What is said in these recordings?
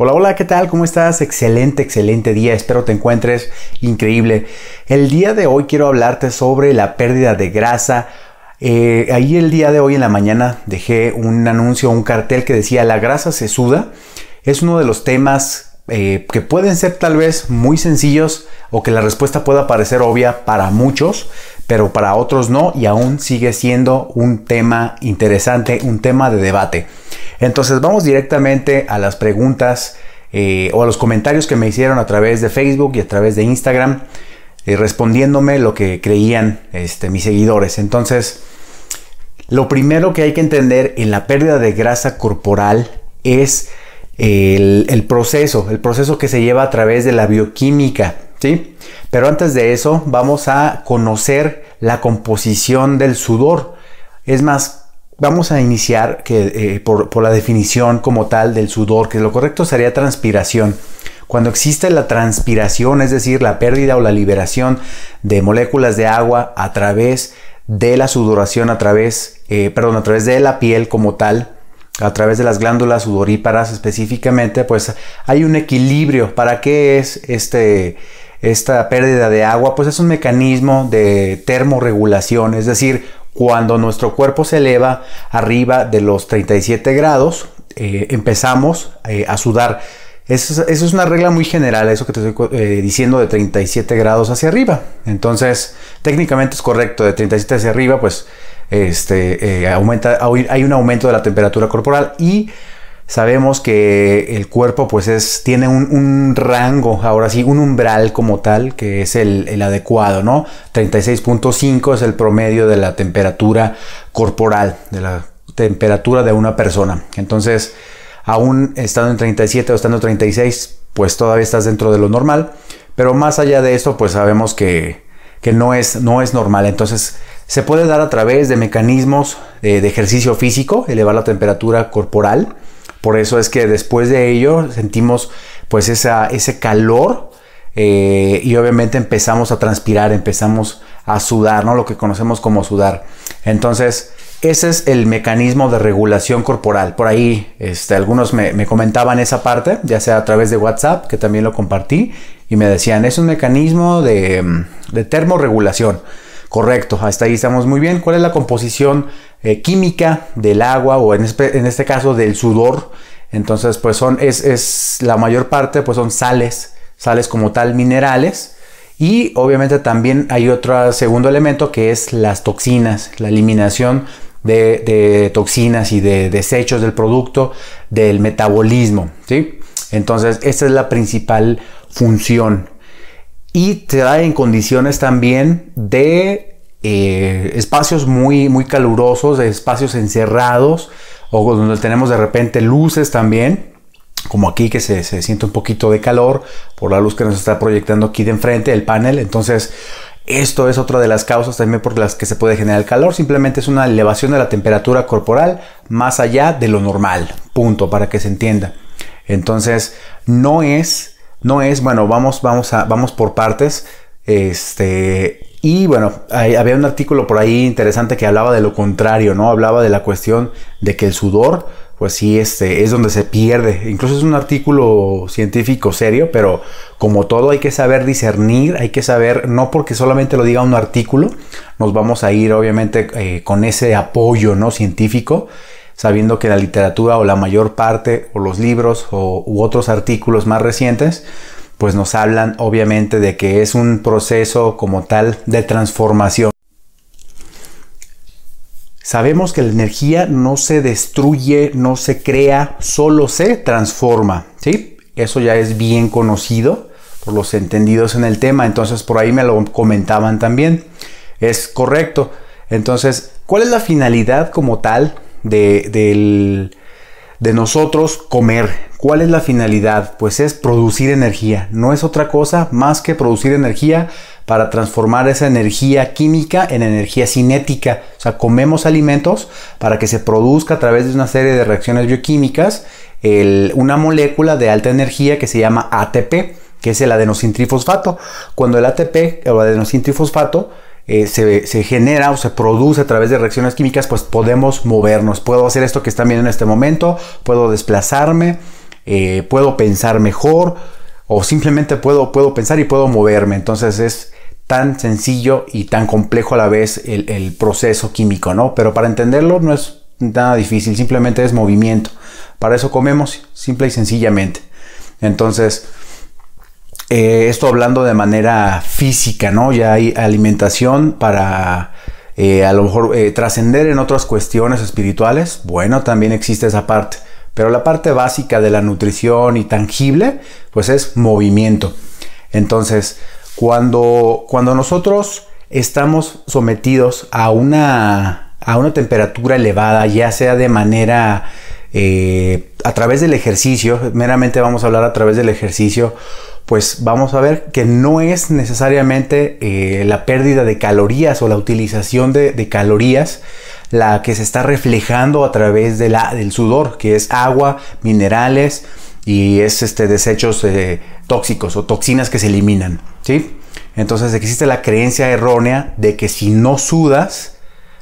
Hola, hola, ¿qué tal? ¿Cómo estás? Excelente, excelente día. Espero te encuentres increíble. El día de hoy quiero hablarte sobre la pérdida de grasa. Eh, ahí el día de hoy en la mañana dejé un anuncio, un cartel que decía la grasa se suda. Es uno de los temas eh, que pueden ser tal vez muy sencillos o que la respuesta pueda parecer obvia para muchos, pero para otros no y aún sigue siendo un tema interesante, un tema de debate. Entonces vamos directamente a las preguntas eh, o a los comentarios que me hicieron a través de Facebook y a través de Instagram, eh, respondiéndome lo que creían este, mis seguidores. Entonces, lo primero que hay que entender en la pérdida de grasa corporal es el, el proceso, el proceso que se lleva a través de la bioquímica. ¿Sí? Pero antes de eso, vamos a conocer la composición del sudor. Es más, Vamos a iniciar que, eh, por, la definición como tal del sudor, que lo correcto sería transpiración. Cuando existe la transpiración, es decir, la pérdida o la liberación de moléculas de agua a través de la sudoración, a través, eh, perdón, a través de la piel como tal, a través de las glándulas sudoríparas específicamente, pues hay un equilibrio. ¿Para qué es este, esta pérdida de agua? Pues es un mecanismo de termorregulación, es decir, cuando nuestro cuerpo se eleva arriba de los 37 grados, eh, empezamos eh, a sudar. Eso, es una regla muy general, eso que te estoy eh, diciendo de 37 grados hacia arriba. Entonces, técnicamente es correcto, de 37 hacia arriba, pues este, aumenta, hay un aumento de la temperatura corporal y Sabemos que el cuerpo pues es, tiene un, rango, ahora sí, un umbral como tal, que es el, adecuado, ¿no? 36.5 es el promedio de la temperatura corporal, de la temperatura de una persona. Entonces, aún estando en 37 o estando en 36, pues todavía estás dentro de lo normal. Pero más allá de esto, pues sabemos que, no, es, no es normal. Entonces, se puede dar a través de mecanismos de, de ejercicio físico, elevar la temperatura corporal por eso es que después de ello sentimos pues ese calor eh, y obviamente empezamos a transpirar, empezamos a sudar, ¿no? Lo que conocemos como sudar. Entonces, ese es el mecanismo de regulación corporal. Por ahí este, algunos me, comentaban esa parte, ya sea a través de WhatsApp, que también lo compartí, y me decían, es un mecanismo de, de termorregulación. Correcto, hasta ahí estamos muy bien. ¿Cuál es la composición eh, química del agua o en este, caso del sudor? Entonces, pues son, es, es, la mayor parte, pues son sales, sales como tal, minerales. Y obviamente también hay otro segundo elemento que es las toxinas, la eliminación de, de toxinas y de desechos del producto del metabolismo, ¿sí? Entonces, esta es la principal función y te da en condiciones también de eh, espacios muy, muy calurosos, espacios encerrados o donde tenemos de repente luces también, como aquí que se, siente un poquito de calor por la luz que nos está proyectando aquí de enfrente el panel. Entonces, esto es otra de las causas también por las que se puede generar el calor. Simplemente es una elevación de la temperatura corporal más allá de lo normal. Punto, para que se entienda. Entonces, no es no es, bueno, vamos, vamos, a, vamos por partes. Este, y bueno, había un artículo por ahí interesante que hablaba de lo contrario, ¿no? Hablaba de la cuestión de que el sudor, pues sí, este, es donde se pierde. Incluso es un artículo científico serio, pero como todo hay que saber discernir, hay que saber, no porque solamente lo diga un artículo, nos vamos a ir obviamente eh, con ese apoyo, ¿no? Científico sabiendo que la literatura o la mayor parte o los libros o, u otros artículos más recientes pues nos hablan obviamente de que es un proceso como tal de transformación. Sabemos que la energía no se destruye, no se crea, solo se transforma, ¿sí? Eso ya es bien conocido por los entendidos en el tema, entonces por ahí me lo comentaban también. Es correcto. Entonces, ¿cuál es la finalidad como tal de, de nosotros comer. ¿Cuál es la finalidad? Pues es producir energía. No es otra cosa más que producir energía para transformar esa energía química en energía cinética. O sea, comemos alimentos para que se produzca a través de una serie de reacciones bioquímicas una molécula de alta energía que se llama ATP, que es el adenosintrifosfato. Cuando el ATP o adenosintrifosfato eh, se, genera o se produce a través de reacciones químicas, pues podemos movernos. Puedo hacer esto que están viendo en este momento, puedo desplazarme, eh, puedo pensar mejor o simplemente puedo, puedo pensar y puedo moverme. Entonces es tan sencillo y tan complejo a la vez el, proceso químico, ¿no? Pero para entenderlo no es nada difícil, simplemente es movimiento. Para eso comemos, simple y sencillamente. Entonces, eh, esto hablando de manera física, ¿no? Ya hay alimentación para eh, a lo mejor trascender en otras cuestiones espirituales. Bueno, también existe esa parte. Pero la parte básica de la nutrición y tangible, pues es movimiento. Entonces, cuando, cuando nosotros estamos sometidos a una, a una temperatura elevada, ya sea de manera a través del ejercicio, meramente vamos a hablar a través del ejercicio, pues vamos a ver que no es necesariamente eh, la pérdida de calorías o la utilización de, calorías la que se está reflejando a través de la, del sudor, que es agua, minerales y es este, desechos eh, tóxicos o toxinas que se eliminan. ¿sí? Entonces existe la creencia errónea de que si no sudas,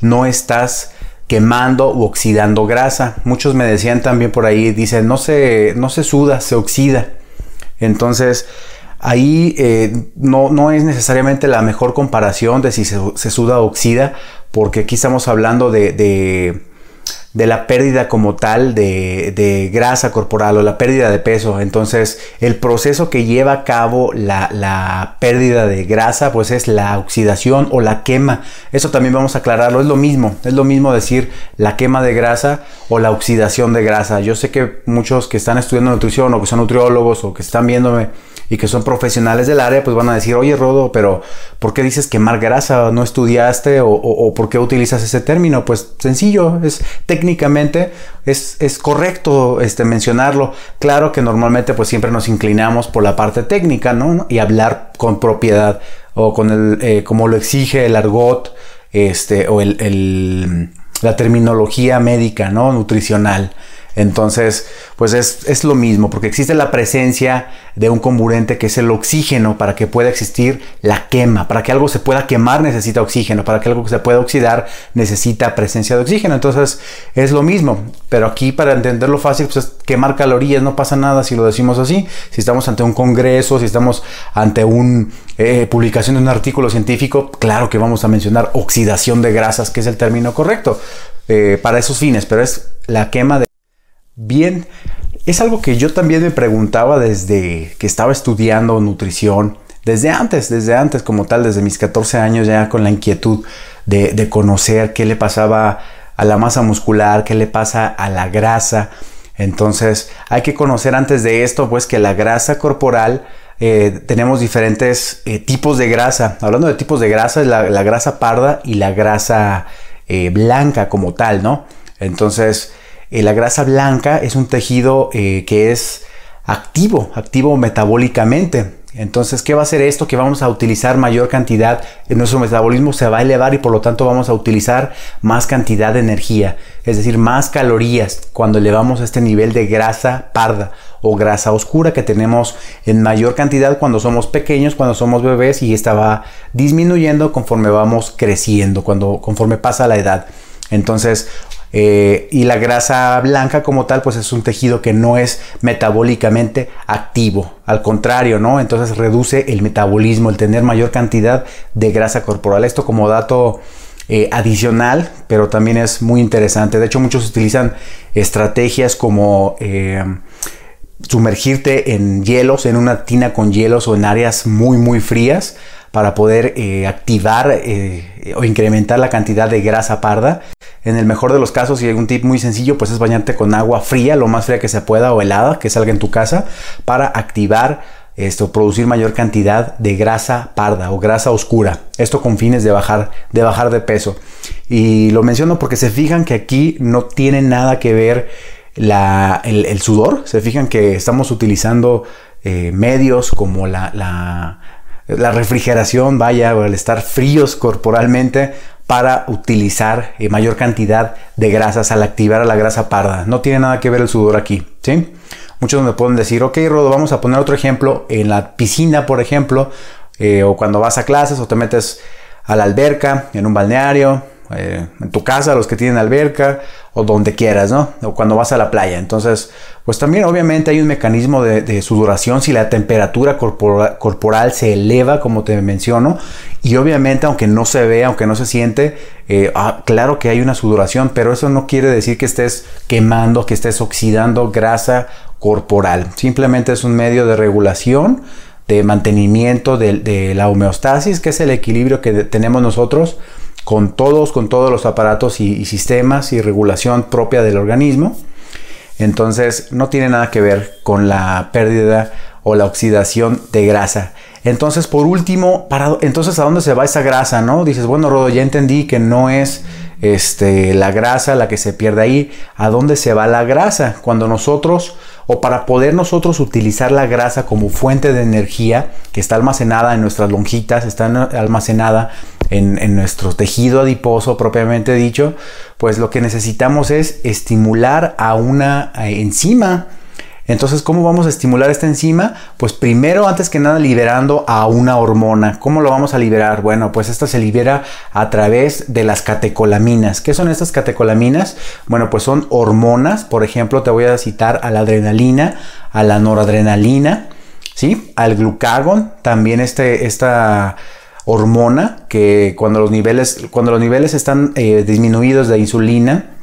no estás quemando u oxidando grasa. Muchos me decían también por ahí, dicen, no se, no se suda, se oxida. Entonces, ahí eh, no, no, es necesariamente la mejor comparación de si se, suda o oxida, porque aquí estamos hablando de, de la pérdida como tal de, grasa corporal o la pérdida de peso. Entonces, el proceso que lleva a cabo la, pérdida de grasa, pues es la oxidación o la quema. Eso también vamos a aclararlo. Es lo mismo. Es lo mismo decir la quema de grasa o la oxidación de grasa. Yo sé que muchos que están estudiando nutrición o que son nutriólogos o que están viéndome y que son profesionales del área, pues van a decir, oye Rodo, pero ¿por qué dices quemar grasa? ¿No estudiaste? ¿O, por qué utilizas ese término? Pues sencillo, es técnicamente es, correcto este, mencionarlo. Claro que normalmente pues siempre nos inclinamos por la parte técnica, ¿no? Y hablar con propiedad o con el, eh, como lo exige el argot, este, o el, la terminología médica, ¿no? Nutricional. Entonces, pues es, lo mismo, porque existe la presencia de un comburente que es el oxígeno para que pueda existir la quema. Para que algo se pueda quemar necesita oxígeno, para que algo se pueda oxidar necesita presencia de oxígeno. Entonces, es lo mismo. Pero aquí, para entenderlo fácil, pues es quemar calorías, no pasa nada si lo decimos así. Si estamos ante un congreso, si estamos ante una eh, publicación de un artículo científico, claro que vamos a mencionar oxidación de grasas, que es el término correcto. Eh, para esos fines, pero es la quema de Bien, es algo que yo también me preguntaba desde que estaba estudiando nutrición, desde antes, desde antes como tal, desde mis 14 años ya con la inquietud de, conocer qué le pasaba a la masa muscular, qué le pasa a la grasa. Entonces hay que conocer antes de esto pues que la grasa corporal eh, tenemos diferentes eh, tipos de grasa. Hablando de tipos de grasa, es la, grasa parda y la grasa eh, blanca como tal, ¿no? Entonces eh, la grasa blanca es un tejido eh, que es activo, activo metabólicamente. Entonces, ¿qué va a hacer esto? Que vamos a utilizar mayor cantidad, en nuestro metabolismo se va a elevar y por lo tanto vamos a utilizar más cantidad de energía, es decir, más calorías cuando elevamos este nivel de grasa parda o grasa oscura que tenemos en mayor cantidad cuando somos pequeños, cuando somos bebés y esta va disminuyendo conforme vamos creciendo, cuando conforme pasa la edad. Entonces, eh, y la grasa blanca como tal, pues es un tejido que no es metabólicamente activo. Al contrario, ¿no? Entonces reduce el metabolismo, el tener mayor cantidad de grasa corporal. Esto como dato eh, adicional, pero también es muy interesante. De hecho, muchos utilizan estrategias como eh, sumergirte en hielos, en una tina con hielos o en áreas muy, muy frías para poder activar o incrementar la cantidad de grasa parda. En el mejor de los casos, y un tip muy sencillo, pues es bañarte con agua fría, lo más fría que se pueda o helada, que salga en tu casa, para activar esto, producir mayor cantidad de grasa parda o grasa oscura. Esto con fines de bajar, de bajar de peso. Y lo menciono porque se fijan que aquí no tiene nada que ver el, sudor. Se fijan que estamos utilizando eh, medios como la, la, la refrigeración, vaya, o el estar fríos corporalmente para utilizar eh, mayor cantidad de grasas al activar a la grasa parda. No tiene nada que ver el sudor aquí, ¿sí? Muchos me pueden decir, ok, Rodo, vamos a poner otro ejemplo en la piscina, por ejemplo, eh, o cuando vas a clases o te metes a la alberca, en un balneario, eh, en tu casa, los que tienen alberca o donde quieras, ¿no? O cuando vas a la playa. Entonces, pues también obviamente hay un mecanismo de, sudoración si la temperatura corporal se eleva, como te menciono, y obviamente aunque no se ve, aunque no se siente, eh, ah, claro que hay una sudoración, pero eso no quiere decir que estés quemando, que estés oxidando grasa corporal. Simplemente es un medio de regulación, de mantenimiento de, la homeostasis, que es el equilibrio que tenemos nosotros con todos, con todos los aparatos y sistemas y regulación propia del organismo. Entonces no tiene nada que ver con la pérdida o la oxidación de grasa. Entonces, por último, para, entonces, ¿a dónde se va esa grasa? ¿No? Dices, bueno, Rodo, ya entendí que no es este, la grasa la que se pierde ahí. ¿A dónde se va la grasa? Cuando nosotros, o para poder nosotros utilizar la grasa como fuente de energía que está almacenada en nuestras lonjitas, está almacenada en, nuestro tejido adiposo propiamente dicho, pues lo que necesitamos es estimular a una enzima. Entonces, ¿cómo vamos a estimular esta enzima? Pues primero, antes que nada, liberando a una hormona. ¿Cómo lo vamos a liberar? Bueno, pues esta se libera a través de las catecolaminas. ¿Qué son estas catecolaminas? Bueno, pues son hormonas. Por ejemplo, te voy a citar a la adrenalina, a la noradrenalina, ¿sí? Al glucagón, también este, esta hormona que cuando los niveles, cuando los niveles están eh, disminuidos de insulina,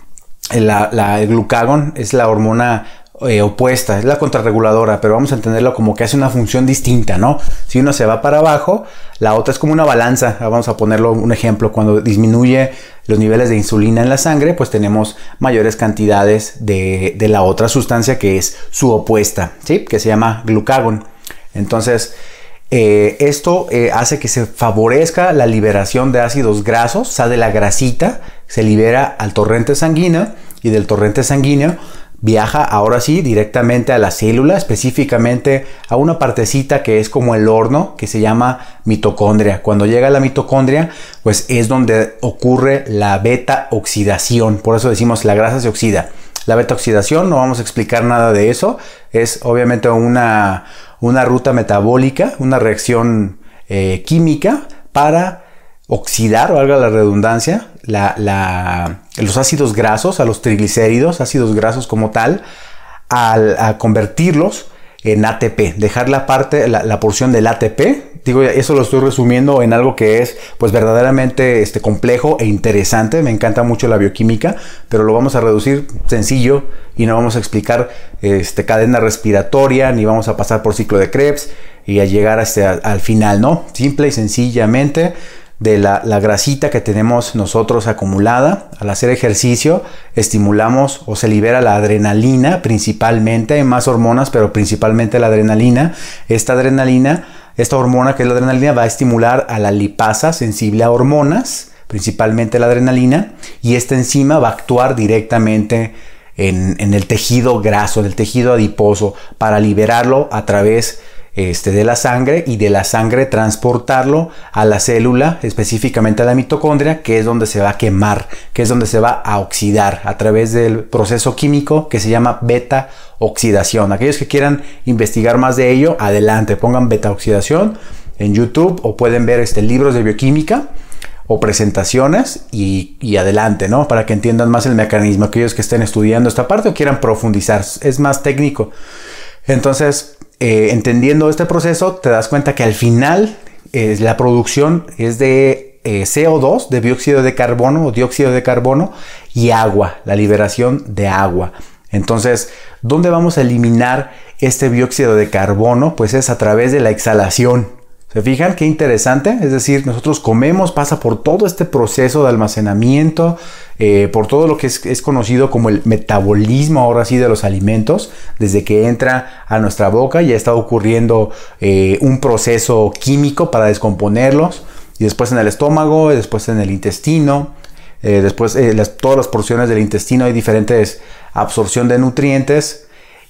la, el glucagón es la hormona eh, opuesta, es la contrarreguladora, pero vamos a entenderlo como que hace una función distinta, ¿no? Si uno se va para abajo, la otra es como una balanza, vamos a ponerlo un ejemplo, cuando disminuye los niveles de insulina en la sangre, pues tenemos mayores cantidades de, de la otra sustancia que es su opuesta, ¿sí? Que se llama glucagón. Entonces, eh, esto eh, hace que se favorezca la liberación de ácidos grasos, de la grasita, se libera al torrente sanguíneo y del torrente sanguíneo viaja ahora sí directamente a la célula, específicamente a una partecita que es como el horno que se llama mitocondria. Cuando llega a la mitocondria, pues es donde ocurre la beta oxidación, por eso decimos la grasa se oxida. La beta oxidación, no vamos a explicar nada de eso, es obviamente una, una ruta metabólica, una reacción eh, química para oxidar, valga la redundancia, los ácidos grasos, a los triglicéridos, ácidos grasos como tal, al, a convertirlos en ATP, dejar la parte, la, porción del ATP. Digo, eso lo estoy resumiendo en algo que es pues verdaderamente este, complejo e interesante. Me encanta mucho la bioquímica, pero lo vamos a reducir sencillo y no vamos a explicar este, cadena respiratoria, ni vamos a pasar por ciclo de Krebs y a llegar hasta al final, ¿no? Simple y sencillamente de la, grasita que tenemos nosotros acumulada. Al hacer ejercicio estimulamos o se libera la adrenalina principalmente, hay más hormonas, pero principalmente la adrenalina. Esta adrenalina, esta hormona que es la adrenalina va a estimular a la lipasa sensible a hormonas, principalmente la adrenalina, y esta enzima va a actuar directamente en, el tejido graso, en el tejido adiposo, para liberarlo a través de este, de la sangre y de la sangre transportarlo a la célula, específicamente a la mitocondria, que es donde se va a quemar, que es donde se va a oxidar a través del proceso químico que se llama beta oxidación. Aquellos que quieran investigar más de ello, adelante, pongan beta oxidación en YouTube o pueden ver este, libros de bioquímica o presentaciones y, adelante, ¿no? Para que entiendan más el mecanismo, aquellos que estén estudiando esta parte o quieran profundizar, es más técnico. Entonces, eh, entendiendo este proceso, te das cuenta que al final eh, la producción es de eh, CO2, de dióxido de carbono o dióxido de carbono y agua, la liberación de agua. Entonces, ¿dónde vamos a eliminar este dióxido de carbono? Pues es a través de la exhalación. ¿Se fijan qué interesante? Es decir, nosotros comemos, pasa por todo este proceso de almacenamiento, eh, por todo lo que es, conocido como el metabolismo ahora sí de los alimentos, desde que entra a nuestra boca ya está ocurriendo eh, un proceso químico para descomponerlos, y después en el estómago, y después en el intestino, eh, después las, todas las porciones del intestino hay diferentes absorción de nutrientes,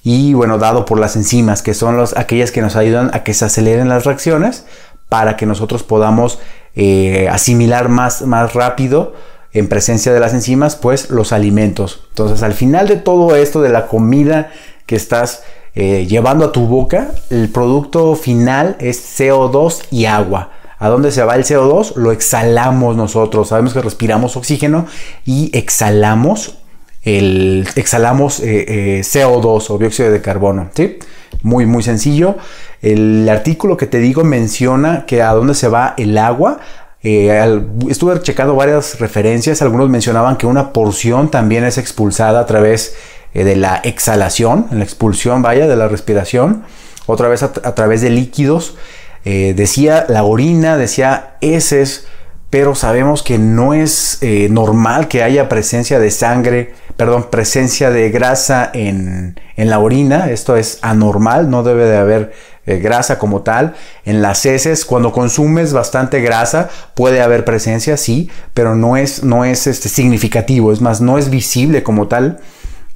y bueno, dado por las enzimas, que son aquellas que nos ayudan a que se aceleren las reacciones para que nosotros podamos eh, asimilar más, más rápido en presencia de las enzimas, pues los alimentos. Entonces, al final de todo esto, de la comida que estás eh, llevando a tu boca, el producto final es CO2 y agua. ¿A dónde se va el CO2? Lo exhalamos nosotros. Sabemos que respiramos oxígeno y exhalamos el, exhalamos eh, eh, CO2 o dióxido de carbono. ¿sí? Muy, muy sencillo. El artículo que te digo menciona que a dónde se va el agua. Eh, estuve checando varias referencias. Algunos mencionaban que una porción también es expulsada a través de la exhalación, en la expulsión, vaya, de la respiración. Otra vez a, través de líquidos. decía la orina, decía heces pero sabemos que no es normal que haya presencia de sangre perdón, presencia de grasa en, la orina. Esto es anormal, no debe de haber eh, grasa como tal. En las heces, cuando consumes bastante grasa, puede haber presencia, sí, pero no es, no es este, significativo, es más, no es visible como tal.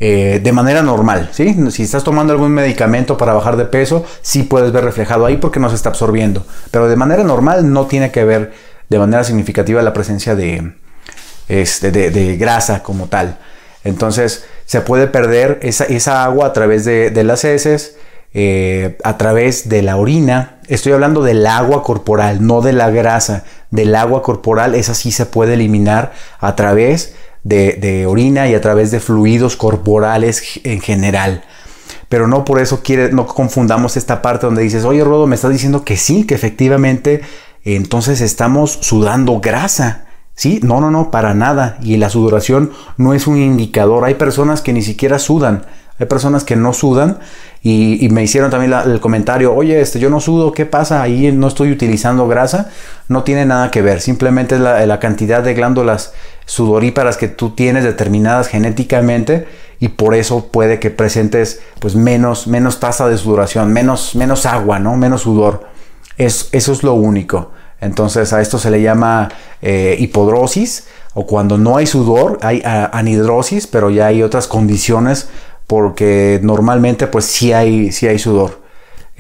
Eh, de manera normal, ¿sí? Si estás tomando algún medicamento para bajar de peso, sí puedes ver reflejado ahí porque no se está absorbiendo. Pero de manera normal no tiene que ver de manera significativa la presencia de, este, de grasa como tal. Entonces se puede perder esa, agua a través de, las heces, eh, a través de la orina. Estoy hablando del agua corporal, no de la grasa. Del agua corporal, esa sí se puede eliminar a través de, orina y a través de fluidos corporales en general. Pero no por eso quiere, no confundamos esta parte donde dices, oye Rodo, me estás diciendo que sí, que efectivamente entonces estamos sudando grasa. Sí, no, no, no, para nada. Y la sudoración no es un indicador. Hay personas que ni siquiera sudan. Hay personas que no sudan y, me hicieron también el comentario, oye, este, yo no sudo, ¿qué pasa? Ahí no estoy utilizando grasa. No tiene nada que ver. Simplemente es la, cantidad de glándulas sudoríparas que tú tienes determinadas genéticamente y por eso puede que presentes pues menos, menos tasa de sudoración, menos, menos agua, ¿no? Menos sudor. Es, eso es lo único. Entonces a esto se le llama eh, hipodrosis o cuando no hay sudor hay anhidrosis, pero ya hay otras condiciones porque normalmente pues sí hay, sí hay sudor.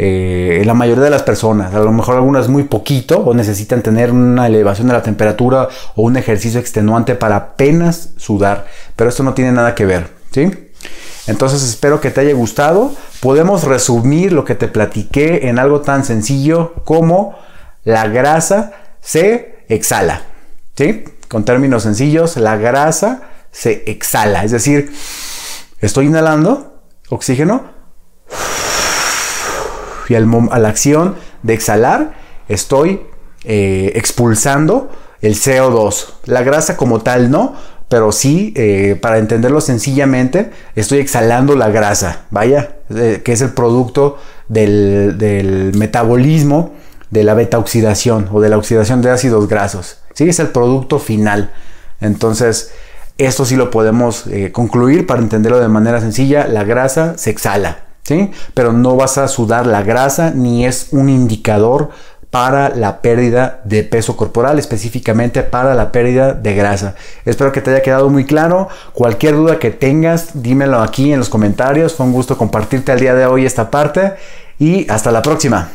Eh, la mayoría de las personas, a lo mejor algunas muy poquito o necesitan tener una elevación de la temperatura o un ejercicio extenuante para apenas sudar, pero esto no tiene nada que ver, ¿sí? Entonces espero que te haya gustado. Podemos resumir lo que te platiqué en algo tan sencillo como la grasa se exhala. ¿Sí? Con términos sencillos, la grasa se exhala. Es decir, estoy inhalando oxígeno y al, a la acción de exhalar estoy eh, expulsando el CO2. La grasa como tal no, pero sí, eh, para entenderlo sencillamente, estoy exhalando la grasa, vaya, eh, que es el producto del, del metabolismo de la beta oxidación o de la oxidación de ácidos grasos. ¿sí? Es el producto final. Entonces, esto sí lo podemos eh, concluir para entenderlo de manera sencilla. La grasa se exhala, ¿sí? pero no vas a sudar la grasa ni es un indicador para la pérdida de peso corporal, específicamente para la pérdida de grasa. Espero que te haya quedado muy claro. Cualquier duda que tengas, dímelo aquí en los comentarios. Fue un gusto compartirte al día de hoy esta parte y hasta la próxima.